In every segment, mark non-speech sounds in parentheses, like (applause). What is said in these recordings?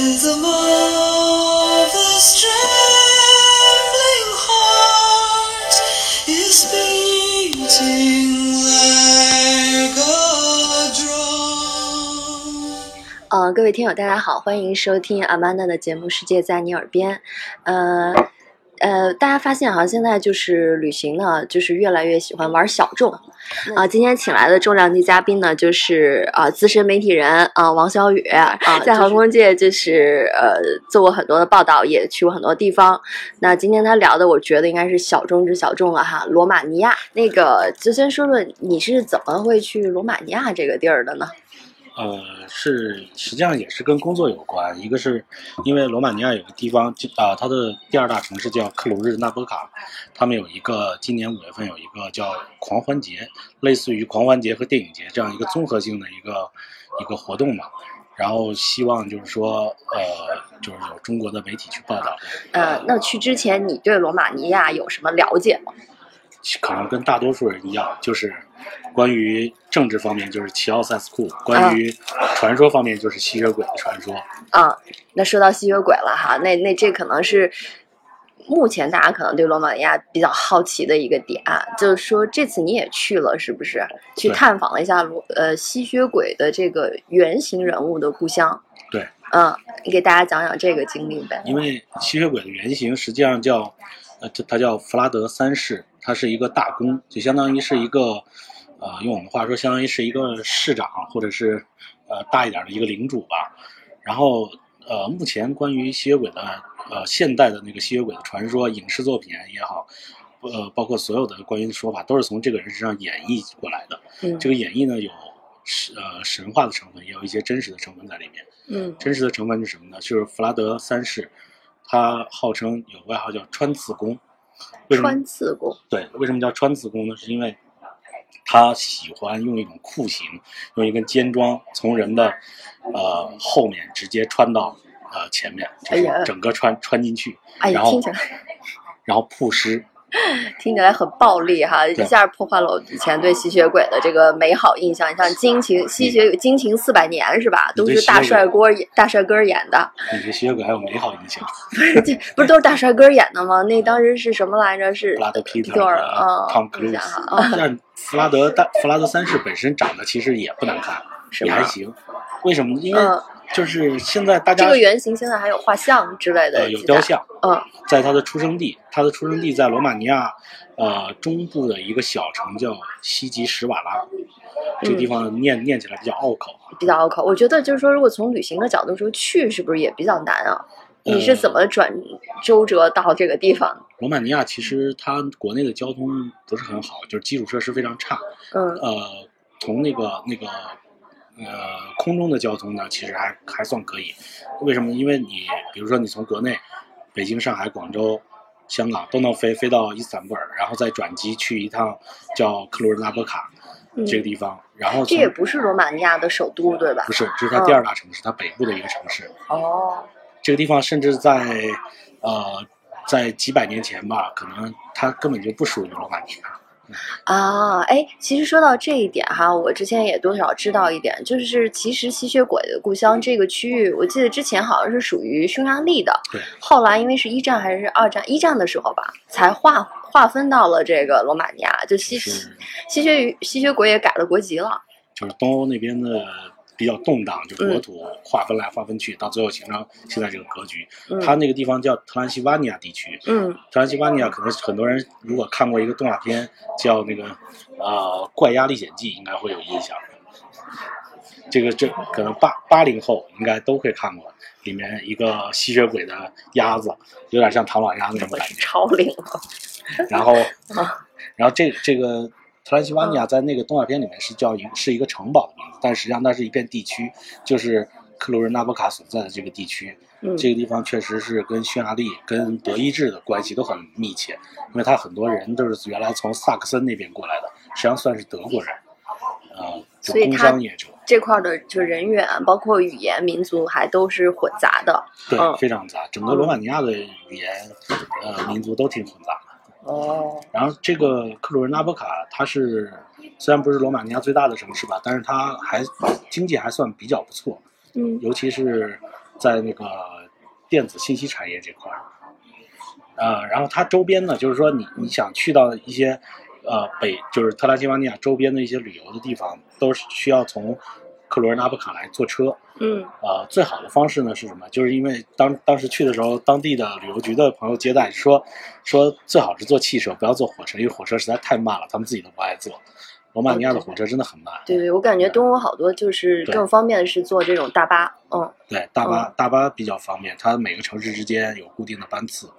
rhythm of this trembling heart is beating like a drum. 呃，各位听友，大家好，欢迎收听阿曼达的节目《世界在你耳边》。呃呃，大家发现好像现在就是旅行呢，就是越来越喜欢玩小众。啊、今天请来的重量级嘉宾呢，就是啊、资深媒体人啊、王小雨啊，在航空界就是呃做过很多的报道，也去过很多地方。那今天他聊的，我觉得应该是小众之小众了哈，罗马尼亚。那个就先说说你是怎么会去罗马尼亚这个地儿的呢？呃，是实际上也是跟工作有关。一个是因为罗马尼亚有个地方，就啊、它的第二大城市叫克鲁日纳波卡，他们有一个今年五月份有一个叫狂欢节，类似于狂欢节和电影节这样一个综合性的一个一个活动嘛。然后希望就是说，呃，就是有中国的媒体去报道，呃，那去之前你对罗马尼亚有什么了解吗？可能跟大多数人一样，就是关于政治方面就是齐奥塞斯库，关于传说方面就是吸血鬼的传说。啊，那说到吸血鬼了哈，那那这可能是目前大家可能对罗马尼亚比较好奇的一个点，就是说这次你也去了，是不是？去探访了一下罗呃吸血鬼的这个原型人物的故乡。对，嗯，你给大家讲讲这个经历呗。因为吸血鬼的原型实际上叫，呃，它它叫弗拉德三世，他是一个大公，就相当于是一个，呃，用我们话说，相当于是一个市长或者是呃大一点的一个领主吧。然后呃，目前关于吸血鬼的呃现代的那个吸血鬼的传说，影视作品也好，呃，包括所有的关于的说法，都是从这个人身上演绎过来的。嗯这个演绎呢，有神呃神话的成分，也有一些真实的成分在里面。嗯真实的成分是什么呢？就是弗拉德三世，他号称有外号叫穿刺弓。为什么穿刺弓。对，为什么叫穿刺弓呢？是因为他喜欢用一种酷刑，用一根尖桩从人的呃后面直接穿到呃前面，就是整个穿穿进去，哎呀，然后然后曝尸。(laughs) 听起来很暴力哈，一下破坏了我以前对吸血鬼的这个美好印象。你像惊情吸血惊情四百年是吧？都是大帅哥演大帅哥演的。你对吸血鬼还有美好印象？(laughs) 不是，这不是都是大帅哥演的吗？那当时是什么来着？是布拉德皮特啊，汤姆克鲁斯但弗拉德大弗拉德三世本身长得其实也不难看，也还行。为什么呢？因为嗯就是现在大家这个原型现在还有画像之类的呃有雕像，嗯在他的出生地，他的出生地在罗马尼亚呃中部的一个小城叫西吉什瓦拉，这个地方念念起来比较拗口。比较拗口。我觉得就是说，如果从旅行的角度说，去是不是也比较难啊？你是怎么转周折到这个地方？罗马尼亚其实它国内的交通不是很好，就是基础设施非常差。嗯呃，从那个那个呃空中的交通呢，其实还还算可以。为什么？因为你比如说你从国内，北京、上海、广州、香港都能飞飞到伊斯坦布尔，然后再转机去一趟叫克鲁日纳波卡嗯，这个地方，然后这也不是罗马尼亚的首都对吧不？是，这是它第二大城市，它北部的一个城市。哦，这个地方甚至在呃在几百年前吧，可能它根本就不属于罗马尼亚。啊，哎，其实说到这一点哈，我之前也多少知道一点，就是其实吸血鬼的故乡这个区域，我记得之前好像是属于匈牙利的，对，后来因为是一战还是二战，一战的时候吧，才划划分到了这个罗马尼亚，就吸吸血鱼吸血鬼也改了国籍了。就是东欧那边的比较动荡，就国嗯土划分来划分去，到最后形成现在这个格局。嗯它那个地方叫特兰西瓦尼亚地区，嗯特兰西瓦尼亚可能很多人如果看过一个动画片叫那个呃《怪鸭历险记》，应该会有印象。这个这可能八八零后应该都会看过，里面一个吸血鬼的鸭子，有点像唐老鸭那种感觉。超龄了。然后 (laughs) 啊，然后这这个特兰西瓦尼亚在那个动画片里面是叫一是一个城堡的名字，但实际上它是一片地区，就是克鲁人纳波卡所在的这个地区。嗯这个地方确实是跟匈牙利、跟德意志的关系都很密切，因为他很多人都是原来从萨克森那边过来的，实际上算是德国人，呃，就工所以他商业者，这块儿的就人员，包括语言、民族还都是混杂的。对，嗯非常杂。整个罗马尼亚的语言，呃，民族都挺混杂的。哦，然后这个克鲁人纳波卡，它是虽然不是罗马尼亚最大的城市吧，但是它还经济还算比较不错，嗯尤其是在那个电子信息产业这块儿。呃，然后它周边呢，就是说你你想去到一些呃北就是特拉西瓦尼亚周边的一些旅游的地方，都是需要从克罗尔纳布卡来坐车。嗯呃，最好的方式呢是什么？就是因为当当时去的时候，当地的旅游局的朋友接待说，说最好是坐汽车，不要坐火车，因为火车实在太慢了，他们自己都不爱坐。罗马尼亚的火车真的很慢。对对，我感觉东欧好多就是更方便的是坐这种大巴，嗯对，大巴、大巴比较方便，它每个城市之间有固定的班次。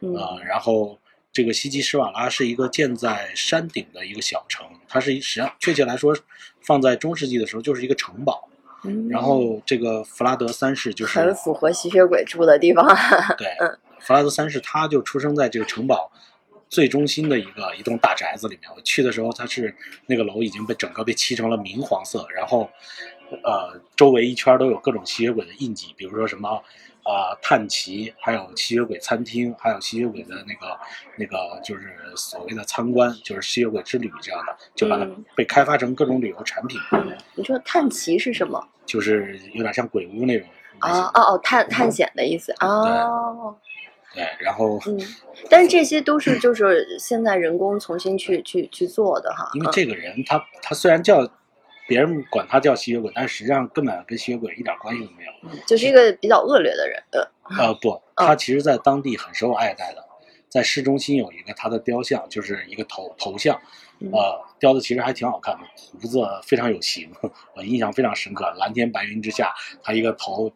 嗯呃，然后这个西吉施瓦拉是一个建在山顶的一个小城，它是实际上确切来说，放在中世纪的时候就是一个城堡。嗯，然后这个弗拉德三世就是很符合吸血鬼住的地方，对 (laughs) 嗯，弗拉德三世他就出生在这个城堡最中心的一个一栋大宅子里面。我去的时候，他是那个楼已经被整个被漆成了明黄色，然后呃周围一圈都有各种吸血鬼的印记，比如说什么。啊、探奇，还有吸血鬼餐厅，还有吸血鬼的那个那个，就是所谓的参观，就是吸血鬼之旅这样的，就把它嗯。被开发成各种旅游产品，你说探奇是什么？就是有点像鬼屋那种类型啊哦哦，探探险的意思哦，对，然后嗯，但是这些都是 (clears throat) 就是现在人工重新去去去做的哈，因为嗯。这个人他他虽然叫别人管他叫吸血鬼，但实际上根本跟吸血鬼一点关系都没有。嗯就是一个比较恶劣的人，呃，呃，不，他其实在当地很受爱戴的，在市中心有一个他的雕像，就是一个头头像，嗯呃，雕的其实还挺好看的，胡子非常有型，(laughs) 我印象非常深刻。蓝天白云之下，他一个头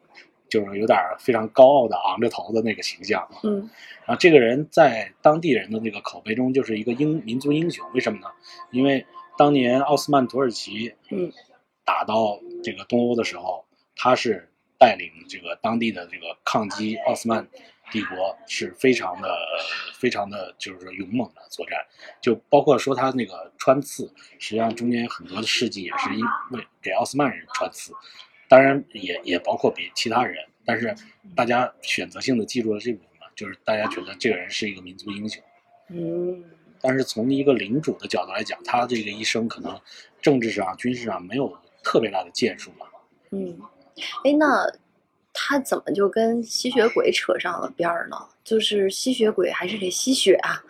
就是有点非常高傲的昂着头的那个形象。嗯然后这个人在当地人的那个口碑中就是一个英民族英雄，为什么呢？因为当年奥斯曼土耳其嗯。打到这个东欧的时候，他是带领这个当地的这个抗击奥斯曼帝国是非常的非常的就是说勇猛的作战，就包括说他那个穿刺，实际上中间很多的事迹也是因为给奥斯曼人穿刺，当然也也包括别其他人，但是大家选择性的记住了这部分嘛，就是大家觉得这个人是一个民族英雄。嗯但是从一个领主的角度来讲，他这个一生可能政治上、军事上没有特别大的建树吧。嗯，哎，那他怎么就跟吸血鬼扯上了边儿呢？就是吸血鬼还是得吸血啊？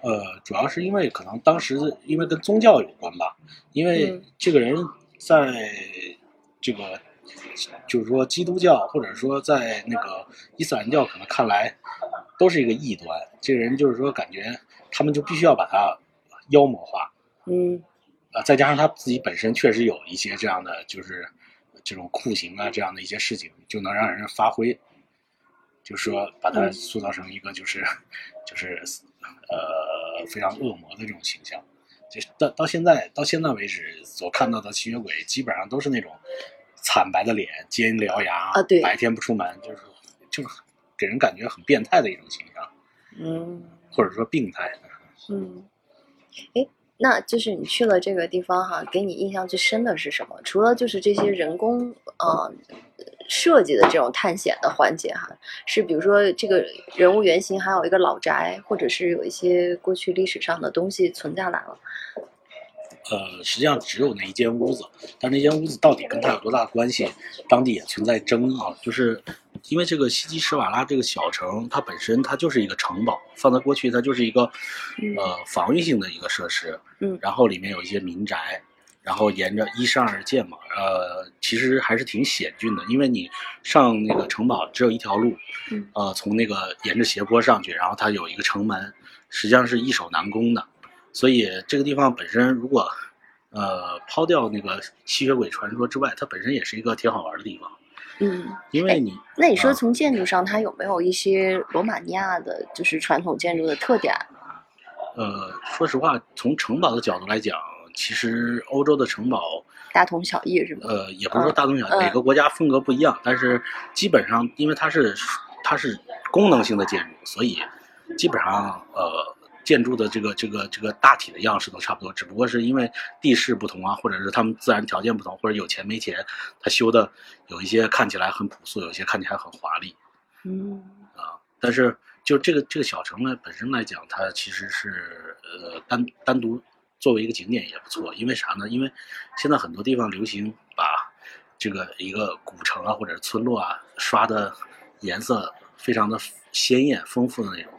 呃，主要是因为可能当时因为跟宗教有关吧，因为嗯这个人在这个就是说基督教或者说在那个伊斯兰教可能看来都是一个异端。这个人就是说感觉他们就必须要把他妖魔化，嗯。呃，再加上他自己本身确实有一些这样的，就是这种酷刑啊，这样的一些事情，就能让人发挥，就是说把他嗯。塑造成一个就是、就是呃非常恶魔的这种形象。就到到现在到现在为止所看到的吸血鬼，基本上都是那种惨白的脸、尖獠牙啊对。白天不出门，就是就是给人感觉很变态的一种形象，嗯或者说病态。嗯，哎，那就是你去了这个地方哈，给你印象最深的是什么？除了就是这些人工呃设计的这种探险的环节哈，是比如说这个人物原型还有一个老宅，或者是有一些过去历史上的东西存下来了。呃，实际上只有那一间屋子，但那间屋子到底跟它有多大关系，当地也存在争议。就是因为这个西基什瓦拉这个小城，它本身它就是一个城堡，放在过去它就是一个嗯呃防御性的一个设施。嗯然后里面有一些民宅，然后沿着依山而建嘛，呃，其实还是挺险峻的，因为你上那个城堡只有一条路，嗯呃，从那个沿着斜坡上去，然后它有一个城门，实际上是易守难攻的。所以这个地方本身，如果呃抛掉那个吸血鬼传说之外，它本身也是一个挺好玩的地方。嗯，因为你那你说啊从建筑上，它有没有一些罗马尼亚的，就是传统建筑的特点？呃，说实话，从城堡的角度来讲，其实欧洲的城堡大同小异是吗？呃，也不是说大同小异，嗯每个国家风格不一样，但是基本上因为它是它是功能性的建筑，所以基本上呃建筑的这个这个这个大体的样式都差不多，只不过是因为地势不同啊，或者是他们自然条件不同，或者有钱没钱，他修的有一些看起来很朴素，有一些看起来很华丽嗯啊。但是就这个这个小城呢本身来讲，它其实是呃单单独作为一个景点也不错，因为啥呢？因为现在很多地方流行把这个一个古城啊或者是村落啊刷的颜色非常的鲜艳丰富的那种。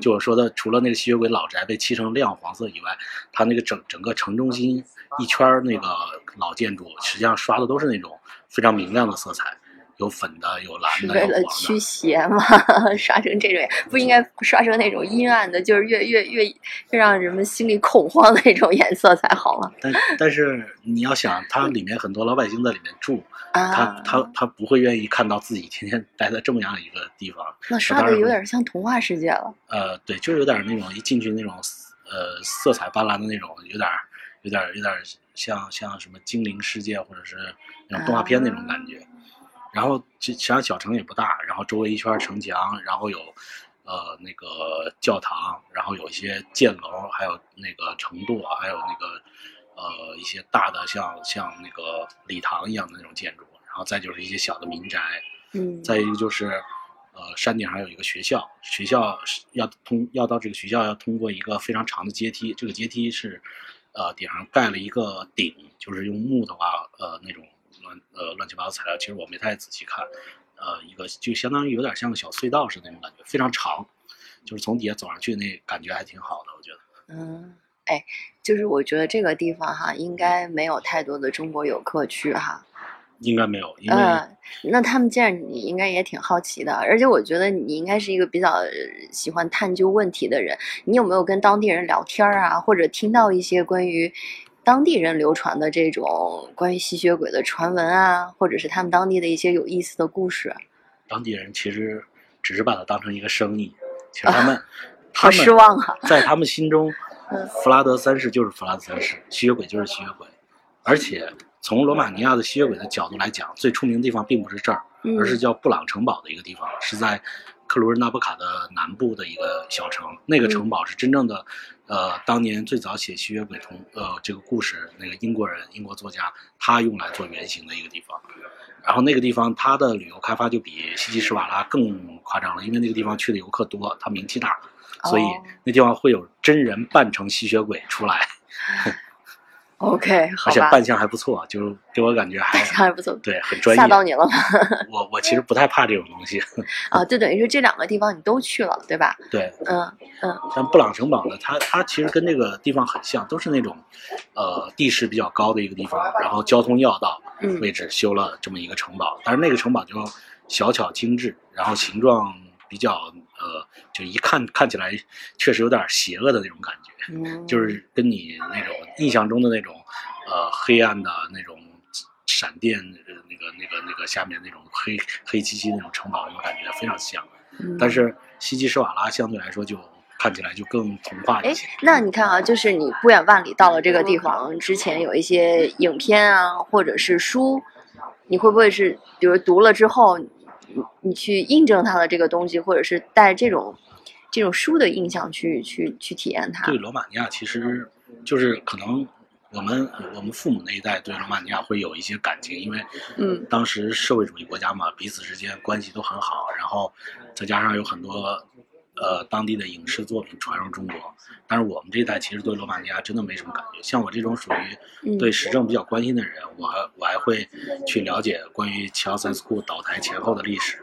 就我说的，除了那个吸血鬼老宅被漆成亮黄色以外，它那个整整个城中心一圈那个老建筑，实际上刷的都是那种非常明亮的色彩，有粉的，有蓝的，是为了驱。邪嘛，(laughs) 刷成这种，不应该刷成那种阴暗的，就是越越越越让人们心里恐慌的那种颜色才好嘛。但但是你要想，它里面很多老百姓在里面住，他啊，他他不会愿意看到自己天天待在这么样一个地方。那刷的有点像童话世界了。呃，对，就是有点那种一进去那种呃色彩斑斓的那种，有点有点有点像像什么精灵世界或者是那种动画片那种感觉。然后其实际上小城也不大，然后周围一圈城墙，然后有呃那个教堂，然后有一些箭楼，还有那个城垛，还有那个呃一些大的像像那个礼堂一样的那种建筑，然后再就是一些小的民宅，嗯，再一个就是，呃，山顶上有一个学校，学校是要通要到这个学校要通过一个非常长的阶梯，这个阶梯是，呃，顶上盖了一个顶，就是用木头啊，呃，那种乱呃乱七八糟材料，其实我没太仔细看，呃，一个就相当于有点像个小隧道似的那种感觉，非常长，就是从底下走上去那感觉还挺好的，我觉得。嗯，哎，就是我觉得这个地方哈，应该没有太多的中国游客去哈。应该没有，因为、嗯，那他们见你应该也挺好奇的，而且我觉得你应该是一个比较呃喜欢探究问题的人。你有没有跟当地人聊天啊，或者听到一些关于当地人流传的这种关于吸血鬼的传闻啊，或者是他们当地的一些有意思的故事？当地人其实只是把它当成一个生意，其实他们、他好们失望啊！在他们心中 (laughs) 嗯，弗拉德三世就是弗拉德三世，吸血鬼就是吸血鬼。而且从罗马尼亚的吸血鬼的角度来讲，最出名的地方并不是这儿，嗯而是叫布朗城堡的一个地方，是在克鲁日纳布卡的南部的一个小城。那个城堡是真正的，呃，当年最早写吸血鬼同呃这个故事那个英国人英国作家他用来做原型的一个地方。然后那个地方它的旅游开发就比西吉什瓦拉更夸张了，因为那个地方去的游客多，它名气大，所以哦那地方会有真人扮成吸血鬼出来，(laughs) OK，好，而且扮相还不错，就是给我感觉还还不错，对很专业。吓到你了吗？我我其实不太怕这种东西，啊，就等于是这两个地方你都去了，对吧？(laughs) 对。嗯嗯但布朗城堡呢，它它其实跟这个地方很像，都是那种，呃，地势比较高的一个地方，然后交通要道嗯位置修了这么一个城堡，但是那个城堡就小巧精致，然后形状比较呃，就一看看起来确实有点邪恶的那种感觉。嗯，就是跟你那种印象中的那种，呃，黑暗的那种闪电，呃那个那个那个下面那种黑黑漆漆那种城堡，那种感觉非常像。嗯但是西基施瓦拉相对来说就看起来就更童话哎一些。，那你看啊，就是你不远万里到了这个地方之前，有一些影片啊，或者是书，你会不会是，比如读了之后，你你去印证它的这个东西，或者是带这种这种书的印象去去去体验它对？罗马尼亚其实就是可能我们我们父母那一代对罗马尼亚会有一些感情，因为嗯当时社会主义国家嘛，彼此之间关系都很好，然后再加上有很多呃当地的影视作品传入中国，但是我们这一代其实对罗马尼亚真的没什么感觉。像我这种属于嗯对时政比较关心的人，我还我还会去了解关于齐奥塞斯库倒台前后的历史。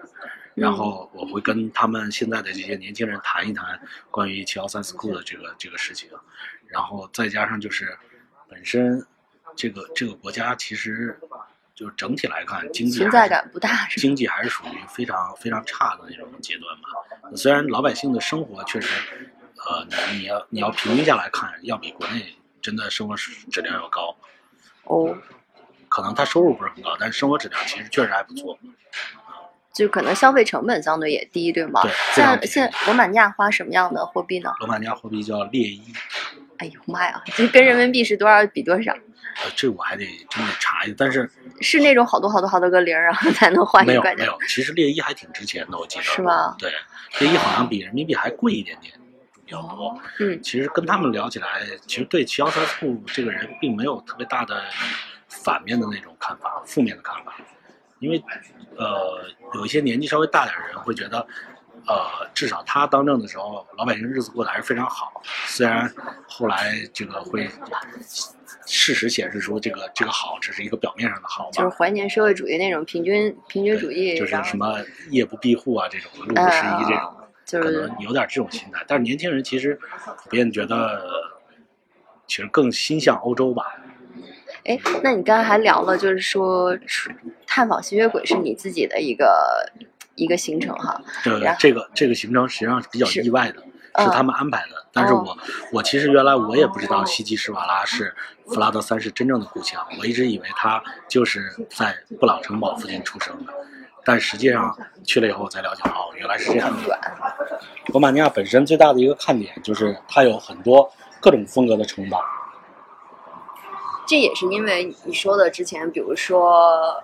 然后我会跟他们现在的这些年轻人谈一谈关于齐奥塞斯库的这个这个事情，然后再加上就是本身这个这个国家其实就是整体来看经济存在感不大，是？经济还是属于非常非常差的那种阶段吧。虽然老百姓的生活确实，呃，你你要你要平均下来看，要比国内真的生活质量要高。哦，可能他收入不是很高，但是生活质量其实确实还不错。就可能消费成本相对也低，对吗？对像现在现在罗马尼亚花什么样的货币呢？罗马尼亚货币叫列伊，哎呦妈呀，这跟人民币是多少比多少？呃，这我还得真得查一下，但是是那种好多好多好多个零儿，然 (laughs) 后才能换一块钱没有没有，其实列伊还挺值钱的，我记得是吗对，列伊好像比人民币还贵一点点，比较多。嗯其实跟他们聊起来，其实对齐奥塞斯库这个人并没有特别大的反面的那种看法，负面的看法，因为呃有一些年纪稍微大点的人会觉得，呃，至少他当政的时候，老百姓日子过得还是非常好。虽然后来这个会事实显示出这个这个好只是一个表面上的好吧，就是怀念社会主义那种平均平均主义，就是什么夜不闭户啊这种，路不拾遗这种。呃就可是能有点这种心态，但是年轻人其实普遍觉得，其实更心向欧洲吧。哎，那你刚才还聊了，就是说探访吸血鬼是你自己的一个一个行程哈。这然后这个这个行程实际上是比较意外的，嗯是他们安排的。但是哦我我其实原来我也不知道西吉施瓦拉是弗拉德三世真正的故乡，我一直以为他就是在布朗城堡附近出生的。但实际上去了以后我才了解，哦，原来是这样的。罗马尼亚本身最大的一个看点就是它有很多各种风格的城堡。这也是因为你说的之前，比如说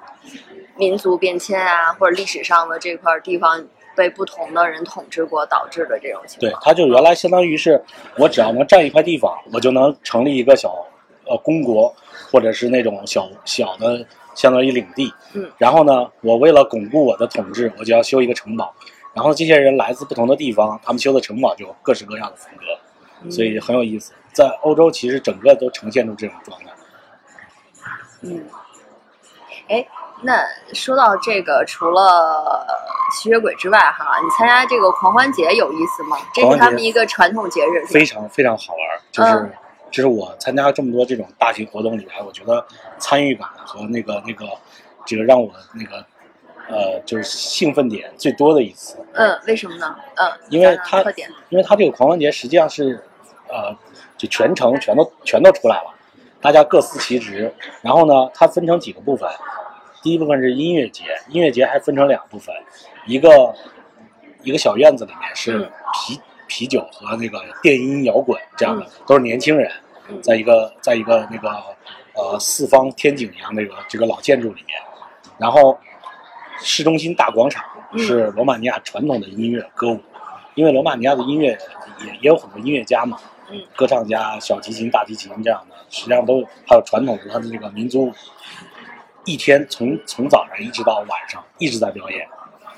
民族变迁啊，或者历史上的这块地方被不同的人统治过导致的这种情况对况。，它就原来相当于是我只要能占一块地方，我就能成立一个小呃公国，或者是那种小小的相当于领地。嗯。然后呢，我为了巩固我的统治，我就要修一个城堡。然后这些人来自不同的地方，他们修的城堡就各式各样的风格，所以很有意思。在欧洲，其实整个都呈现出这种状态。嗯，哎，那说到这个，除了吸血鬼之外，哈，你参加这个狂欢节有意思吗？这是他们一个传统节日，非常非常好玩儿，就是、嗯这是我参加这么多这种大型活动里来，我觉得参与感和那个那个这个让我那个呃就是兴奋点最多的一次，嗯，为什么呢？嗯，因为讲讲它，因为它这个狂欢节实际上是呃就全程全都全都出来了，大家各司其职，然后呢它分成几个部分，第一部分是音乐节，音乐节还分成两部分，一个一个小院子里面是嗯啤、啤酒和那个电音摇滚这样的，嗯都是年轻人，嗯在一个在一个那个呃四方天井一样那个这个老建筑里面，然后市中心大广场嗯是罗马尼亚传统的音乐歌舞，因为罗马尼亚的音乐也也有很多音乐家嘛，嗯歌唱家、小提琴、大提琴这样的，实际上都还有传统的他的这个民族舞，一天从从早上一直到晚上一直在表演。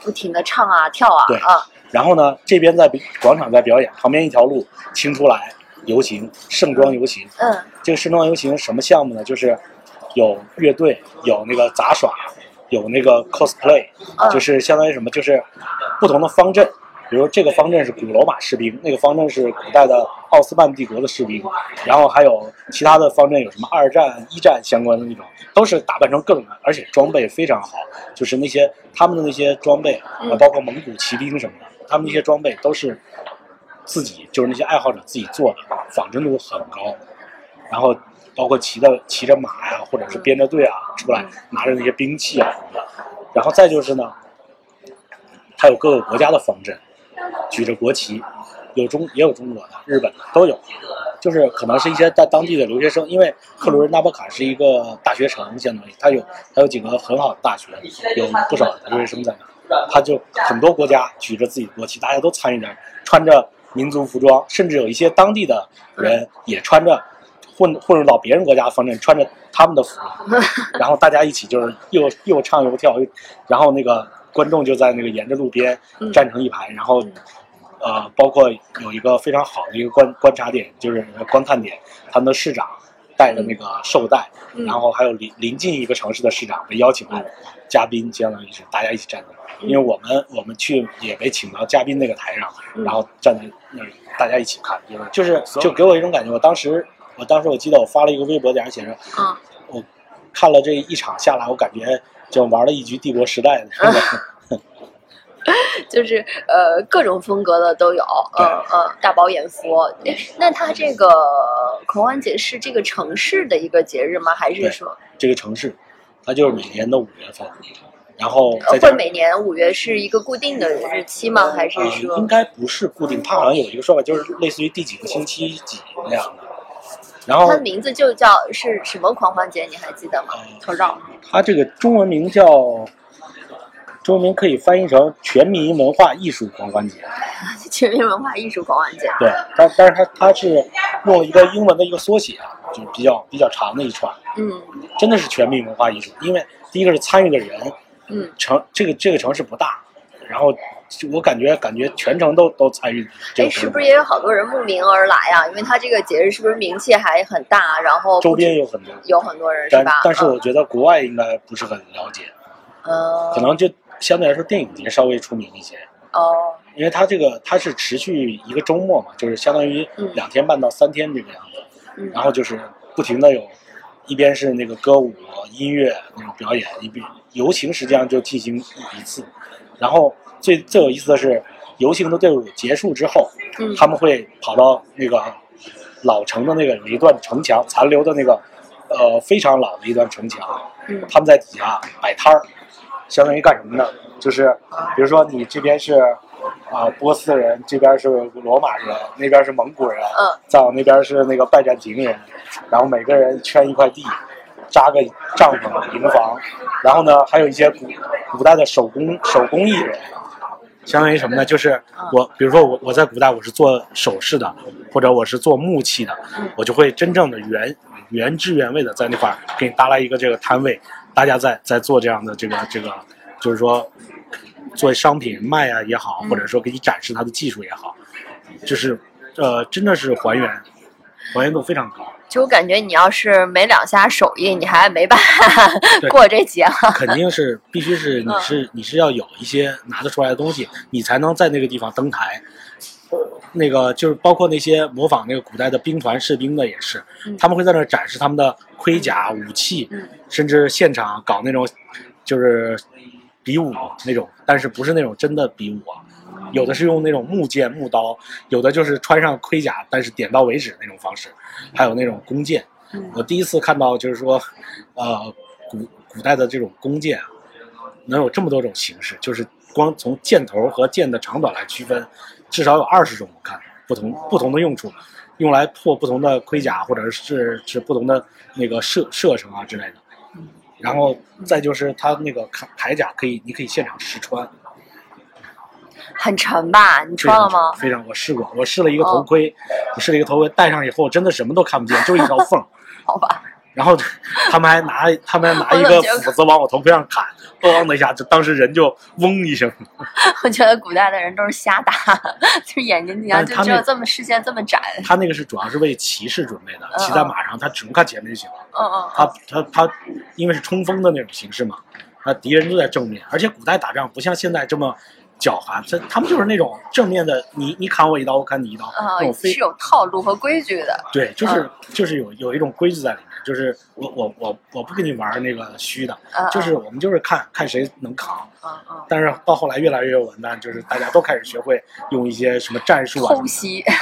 不停的唱啊跳啊对啊，然后呢，这边在广场在表演，旁边一条路清出来游行，盛装游行。嗯这个盛装游行什么项目呢？就是有乐队，有那个杂耍，有那个 cosplay，、嗯就是相当于什么？就是不同的方阵。比如这个方阵是古罗马士兵，那个方阵是古代的奥斯曼帝国的士兵，然后还有其他的方阵有什么二战、一战相关的那种，都是打扮成各种，而且装备非常好，就是那些他们的那些装备，包括蒙古骑兵什么的，他们那些装备都是自己就是那些爱好者自己做的，仿真度很高。然后包括骑的骑着马呀，或者是编着队啊出来，拿着那些兵器啊什么的。然后再就是呢，它有各个国家的方阵，举着国旗，有中也有中国的、日本的都有。就是可能是一些在当地的留学生，因为克鲁日纳波卡是一个大学城，相当于它有它有几个很好的大学，有不少留学生在那儿。他就很多国家举着自己的国旗，大家都参与着，穿着民族服装，甚至有一些当地的人也穿着混混入到别人国家的方阵，穿着他们的服装，(laughs) 然后大家一起就是又又唱又跳，然后那个观众就在那个沿着路边嗯。站成一排，然后呃，包括有一个非常好的一个观观察点，就是观看点，他们的市长带着那个绶带，嗯。然后还有邻临近一个城市的市长被邀请来，嘉宾相当于是大家一起站在那儿，嗯。因为我们我们去也被请到嘉宾那个台上，嗯。然后站在那儿大家一起看，就是就是就给我一种感觉，我当时我当时我记得我发了一个微博，底下写着啊。我看了这一场下来，我感觉就玩了一局帝国时代的那个。(laughs) (laughs) 就是呃各种风格的都有，嗯嗯呃大饱眼福。那它这个狂欢节是这个城市的一个节日吗？还是说这个城市，它就是每年的五月份，然后会每年五月是一个固定的日期吗？还是呃说应该不是固定，它好像有一个说法，就是类似于第几个星期几那样的。然后它的名字就叫是什么狂欢节？你还记得吗？呃头绕它这个中文名叫，中文名可以翻译成 (laughs) 全民文化艺术狂欢节。全民文化艺术狂欢节。对，但但是它它是用了一个英文的一个缩写啊，就是比较比较长的一串，嗯真的是全民文化艺术。因为第一个是参与的人，嗯城这个这个城市不大，然后就我感觉感觉全程都都参与这是不是也有好多人慕名而来啊？因为它这个节日是不是名气还很大？然后周边有很多，有很多人是但吧？但是我觉得国外应该不是很了解，嗯，可能就相对来说电影节稍微出名一些。哦，因为它这个它是持续一个周末嘛，就是相当于嗯两天半到三天这个样子，嗯然后就是不停的有，一边是那个歌舞音乐那种表演，一边游行实际上就进行一次，然后最最有意思的是，游行的队伍结束之后，嗯他们会跑到那个老城的那个有一段城墙残留的那个呃非常老的一段城墙，嗯他们在底下摆摊儿，相当于干什么呢？就是比如说你这边是啊、波斯人，这边是罗马人，那边是蒙古人，嗯，再往那边是那个拜占庭人，然后每个人圈一块地，扎个帐篷营房，然后呢还有一些古古代的手工手工艺人。相当于什么呢？就是我，比如说我我在古代我是做首饰的，或者我是做木器的，我就会真正的原原汁原味的在那块儿给你搭来一个这个摊位，大家在在做这样的这个这个，就是说做商品卖啊也好，或者说给你展示它的技术也好，就是呃真的是还原，还原度非常高。就我感觉你要是没两下手艺，你还没办法对过这节了。肯定是必须是你是你是要有一些拿得出来的东西，你才能在那个地方登台。那个就是包括那些模仿那个古代的兵团士兵的也是，嗯他们会在那展示他们的盔甲、武器，嗯甚至现场搞那种就是比武那种，但是不是那种真的比武啊，有的是用那种木剑、木刀，有的就是穿上盔甲，但是点到为止那种方式，还有那种弓箭。嗯我第一次看到就是说，呃，古古代的这种弓箭啊，能有这么多种形式，就是光从箭头和箭的长短来区分，至少有二十种，我看不同不同的用处，用来破不同的盔甲，或者是是不同的那个射射程啊之类的。然后再就是它那个铠铠甲可以，你可以现场试穿，很沉吧？你穿了吗？非常，我试过，我试了一个头盔，我试了一个头盔，戴上以后真的什么都看不见，就是一条缝。(laughs) 好吧，然后他们还拿他们还拿一个斧子往我头盔上砍，咣的一下，就当时人就嗡一声。(laughs) 我觉得古代的人都是瞎打，(laughs) 就是眼睛底下他们就只有这么视线这么窄。他那个是主要是为骑士准备的，嗯骑在马上，他只能看前面就行了。嗯嗯他他他，因为是冲锋的那种形式嘛，那敌人都在正面，而且古代打仗不像现在这么狡猾，他他们就是那种正面的，你你砍我一刀，我砍你一刀，那嗯，种非是有套路和规矩的。对，就是就是有有一种规矩在里面，就是我我我我不跟你玩那个虚的，嗯，就是我们就是看看谁能扛。嗯嗯，但是到后来越来越完蛋，就是大家都开始学会用一些什么战术啊、偷袭。(laughs)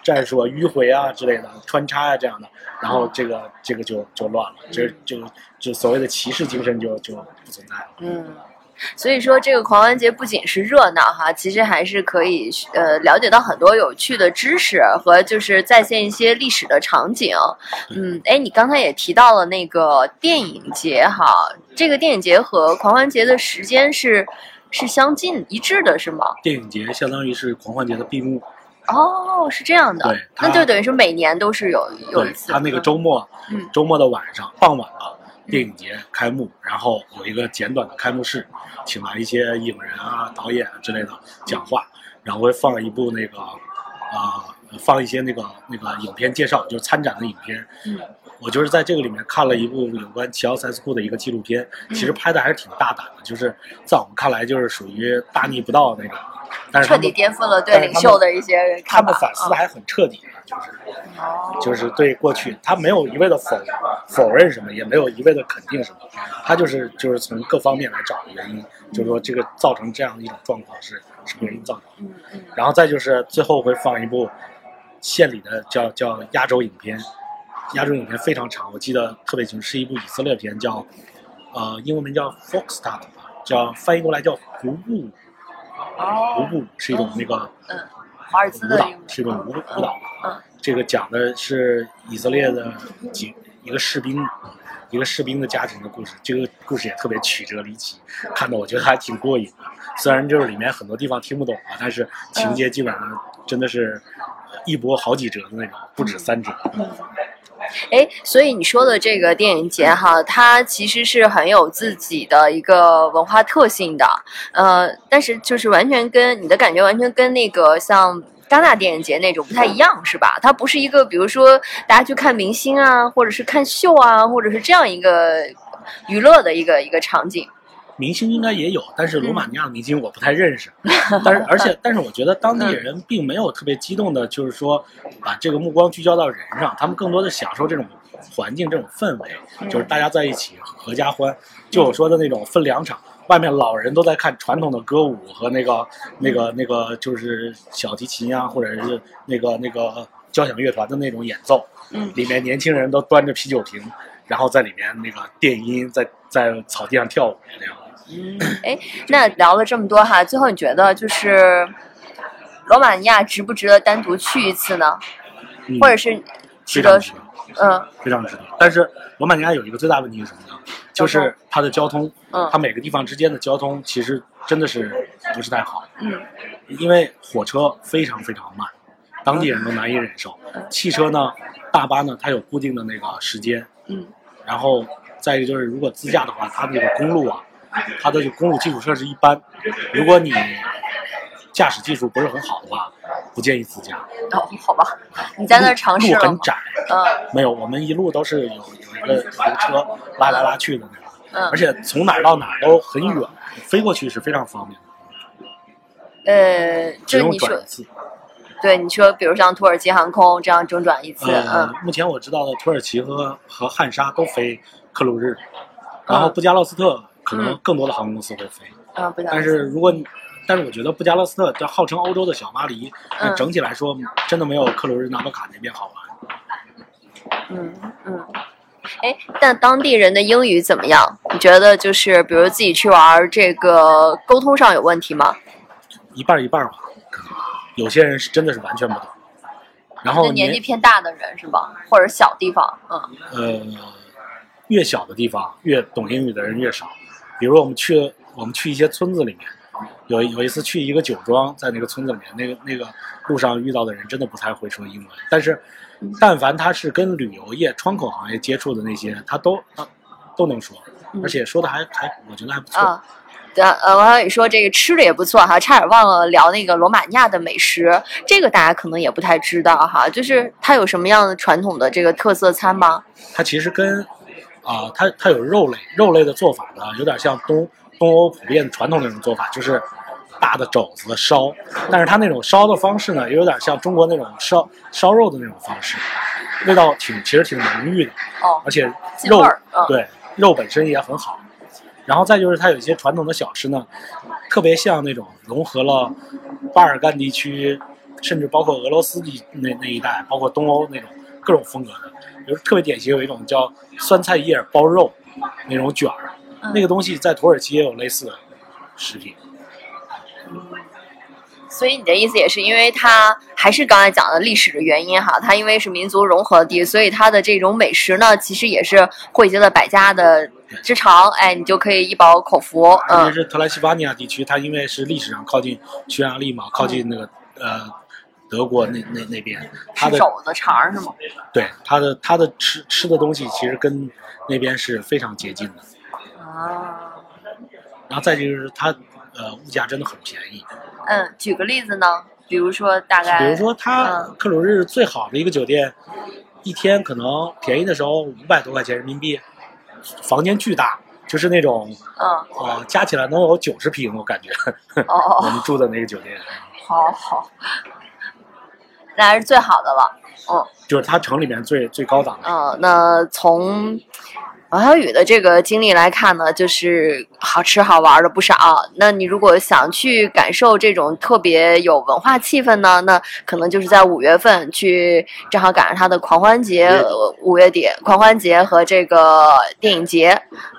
战术啊、迂回啊之类的穿插啊这样的，然后这个这个就就乱了，就就就所谓的骑士精神就就不存在了。嗯，所以说这个狂欢节不仅是热闹哈，其实还是可以呃了解到很多有趣的知识和就是再现一些历史的场景。嗯，哎，你刚才也提到了那个电影节哈，这个电影节和狂欢节的时间是是相近一致的，是吗？电影节相当于是狂欢节的闭幕，哦，是这样的，对那就等于说每年都是有有一，次。他那个周末，嗯周末的晚上傍晚了，电影节开幕，然后有一个简短的开幕式，请来一些影人啊、导演啊之类的讲话，然后会放一部那个啊、放一些那个那个影片介绍，就是参展的影片。嗯。我就是在这个里面看了一部有关齐奥塞斯库的一个纪录片，其实拍的还是挺大胆的，就是在我们看来就是属于大逆不道那种，但是彻底颠覆了对领袖的一些他们。反思的还很彻底的，就是。哦。就是对过去，他没有一味的否否认什么，也没有一味的肯定什么，他就是就是从各方面来找原因，就是说这个造成这样的一种状况是什么原因造成的，嗯嗯。然后再就是最后会放一部献礼的叫叫亚洲影片，亚洲影片非常长，我记得特别清楚，是一部以色列片，叫呃英文名叫 Foxtrot 吧，叫翻译过来叫胡步舞，胡哦，步是一种那个舞蹈是一种舞舞蹈。嗯这个讲的是以色列的几一个士兵，一个士兵的家庭的故事。这个故事也特别曲折离奇，看的我觉得还挺过瘾的。虽然就是里面很多地方听不懂啊，但是情节基本上真的是一波好几折的那种，不止三折。嗯，哎，所以你说的这个电影节哈，它其实是很有自己的一个文化特性的，呃，但是就是完全跟你的感觉完全跟那个像戛纳电影节那种不太一样，是吧？它不是一个比如说大家去看明星啊，或者是看秀啊，或者是这样一个娱乐的一个一个场景。明星应该也有，但是罗马尼亚的明星我不太认识。(laughs) 但是，而且，但是我觉得当地人并没有特别激动的，就是说把这个目光聚焦到人上，他们更多的享受这种环境、这种氛围，就是大家在一起合家欢。就我说的那种分两场，外面老人都在看传统的歌舞和那个、那个、那个，就是小提琴啊，或者是那个、那个交响乐团的那种演奏。嗯里面年轻人都端着啤酒瓶，然后在里面那个电音在在草地上跳舞那样。嗯，哎，那聊了这么多哈，最后你觉得就是罗马尼亚值不值得单独去一次呢？嗯或者是值得非常值得。嗯非常值得。但是罗马尼亚有一个最大问题是什么呢？就是它的交通，嗯它每个地方之间的交通其实真的是不是太好，嗯因为火车非常非常慢，当地人都难以忍受。汽车呢，大巴呢，它有固定的那个时间，嗯然后再一个就是如果自驾的话，它那个公路啊，它的公路基础设施一般，如果你驾驶技术不是很好的话，不建议自驾。哦，好吧，你在那儿尝试？路很窄，嗯没有，我们一路都是有有一个有一个车拉来拉去的那种，嗯而且从哪儿到哪儿都很远，飞过去是非常方便的，呃，只你说转一次。对你说，比如像土耳其航空这样中转一次，目前我知道的土耳其和和汉莎都飞克鲁日，然后布加勒斯特可能嗯更多的航空公司会飞，但是如果你但是我觉得布加勒斯特这号称欧洲的小巴黎，嗯整体来说真的没有克鲁日纳博卡那边好玩。嗯嗯，哎，但当地人的英语怎么样？你觉得就是比如自己去玩，这个沟通上有问题吗？一半一半吧，可能有些人是真的是完全不懂，然后年纪偏大的人是吧？或者小地方，嗯呃越小的地方越懂英语的人越少，比如我们去我们去一些村子里面，有有一次去一个酒庄，在那个村子里面，那个那个路上遇到的人真的不太会说英文，但是但凡他是跟旅游业、窗口行业接触的那些，他都他都能说，嗯而且说的还还我觉得还不错。啊。对啊，呃，王小雨说这个吃的也不错哈，差点忘了聊那个罗马尼亚的美食，这个大家可能也不太知道哈，就是它有什么样的传统的这个特色餐吗？它其实跟啊、它它有肉类，肉类的做法呢，有点像东东欧普遍传统那种做法，就是大的肘子烧，但是它那种烧的方式呢，也有点像中国那种烧烧肉的那种方式，味道挺其实挺浓郁的，哦，而且肉对肉本身也很好。然后再就是它有一些传统的小吃呢，特别像那种融合了巴尔干地区，甚至包括俄罗斯地那那一带，包括东欧那种各种风格的。比如特别典型有一种叫酸菜叶包肉那种卷儿，嗯那个东西在土耳其也有类似的食品。所以你的意思也是因为它还是刚才讲的历史的原因哈，它因为是民族融合地，所以它的这种美食呢，其实也是汇集了百家的之长，哎，你就可以一饱口福，嗯而且是特拉西巴尼亚地区，它因为是历史上靠近匈牙利嘛，靠近那个呃德国那那那边，他的肘子肠是吗？对他的他的吃吃的东西其实跟那边是非常接近的。啊，然后再就是它呃物价真的很便宜，嗯，举个例子呢，比如说大概，比如说它嗯克鲁日最好的一个酒店，一天可能便宜的时候五百多块钱人民币，房间巨大，就是那种嗯，呃加起来能有九十平，我感觉哦哦，(laughs) 我们住的那个酒店，好好，那还是最好的了，嗯。就是它城里面最最高档的。嗯，那从王小雨的这个经历来看呢，就是好吃好玩的不少。那你如果想去感受这种特别有文化气氛呢，那可能就是在五月份去，正好赶上它的狂欢节，呃五月底狂欢节和这个电影节。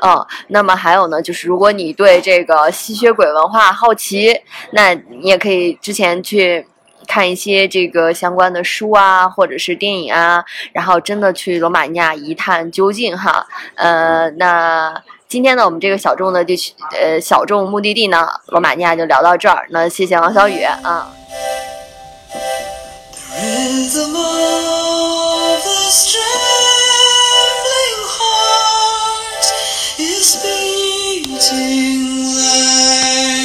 嗯，那么还有呢，就是如果你对这个吸血鬼文化好奇，那你也可以之前去。看一些这个相关的书啊，或者是电影啊，然后真的去罗马尼亚一探究竟哈。呃，那今天呢，我们这个小众的地区，呃，小众目的地呢，罗马尼亚就聊到这儿。那谢谢王小雨啊。light.